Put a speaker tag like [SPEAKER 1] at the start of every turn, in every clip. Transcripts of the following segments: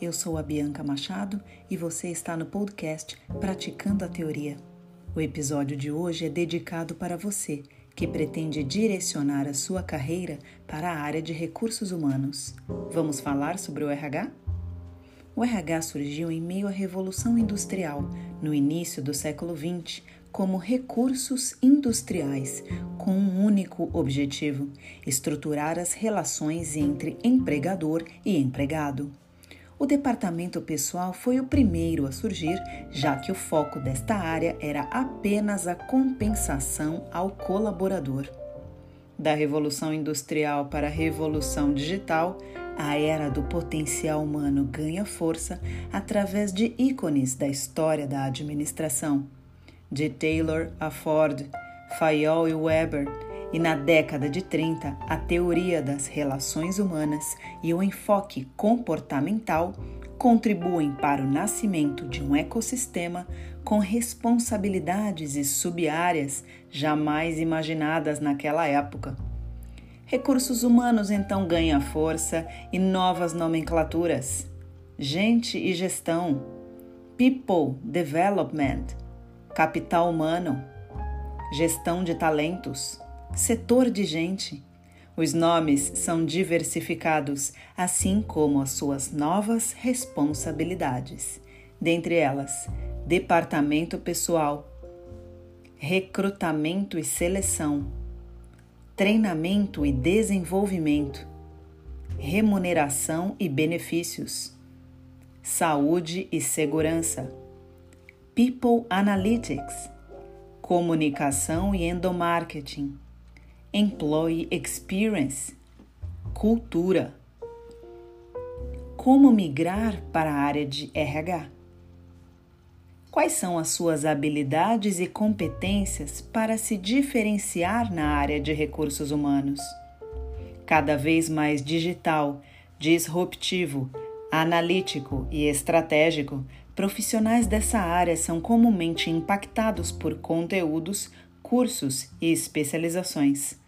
[SPEAKER 1] Eu sou a Bianca Machado e você está no podcast Praticando a Teoria. O episódio de hoje é dedicado para você que pretende direcionar a sua carreira para a área de recursos humanos. Vamos falar sobre o RH? O RH surgiu em meio à Revolução Industrial, no início do século XX, como recursos industriais, com um único objetivo: estruturar as relações entre empregador e empregado. O departamento pessoal foi o primeiro a surgir, já que o foco desta área era apenas a compensação ao colaborador. Da Revolução Industrial para a Revolução Digital, a era do potencial humano ganha força através de ícones da história da administração. De Taylor a Ford, Fayol e Weber, e na década de 30, a teoria das relações humanas e o enfoque comportamental contribuem para o nascimento de um ecossistema com responsabilidades e subáreas jamais imaginadas naquela época. Recursos humanos então ganham força e novas nomenclaturas. Gente e gestão, people development, capital humano, gestão de talentos, setor de gente. Os nomes são diversificados, assim como as suas novas responsabilidades. Dentre elas, departamento pessoal, recrutamento e seleção, treinamento e desenvolvimento, remuneração e benefícios, saúde e segurança, people analytics, comunicação e endomarketing Employee Experience, cultura. Como migrar para a área de RH? Quais são as suas habilidades e competências para se diferenciar na área de recursos humanos? Cada vez mais digital, disruptivo, analítico e estratégico, profissionais dessa área são comumente impactados por conteúdos cursos e especializações.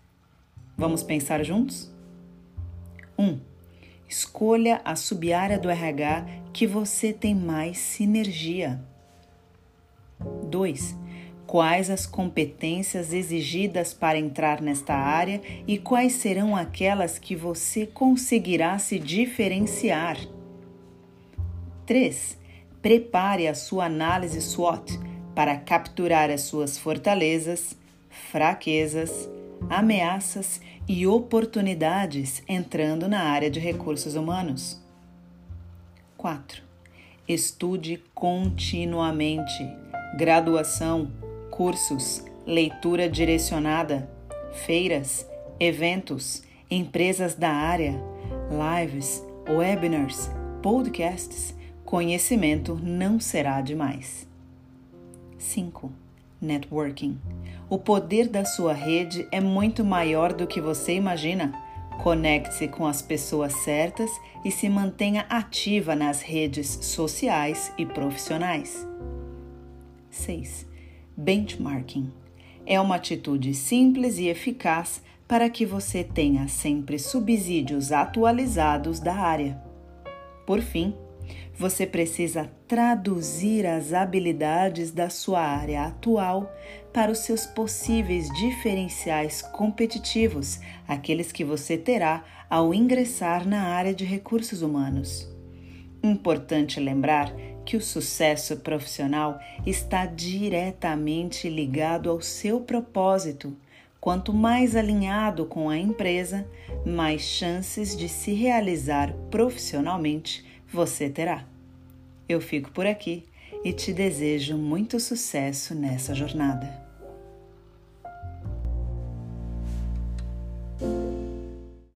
[SPEAKER 1] Vamos pensar juntos? 1. Um, escolha a subárea do RH que você tem mais sinergia. 2. Quais as competências exigidas para entrar nesta área e quais serão aquelas que você conseguirá se diferenciar? 3. Prepare a sua análise SWOT para capturar as suas fortalezas, fraquezas, ameaças e oportunidades entrando na área de recursos humanos. 4. Estude continuamente. Graduação, cursos, leitura direcionada, feiras, eventos, empresas da área, lives, webinars, podcasts. Conhecimento não será demais. 5. Networking. O poder da sua rede é muito maior do que você imagina. Conecte-se com as pessoas certas e se mantenha ativa nas redes sociais e profissionais. 6. Benchmarking. É uma atitude simples e eficaz para que você tenha sempre subsídios atualizados da área. Por fim, você precisa traduzir as habilidades da sua área atual para os seus possíveis diferenciais competitivos, aqueles que você terá ao ingressar na área de recursos humanos. Importante lembrar que o sucesso profissional está diretamente ligado ao seu propósito. Quanto mais alinhado com a empresa, mais chances de se realizar profissionalmente você terá. Eu fico por aqui e te desejo muito sucesso nessa jornada.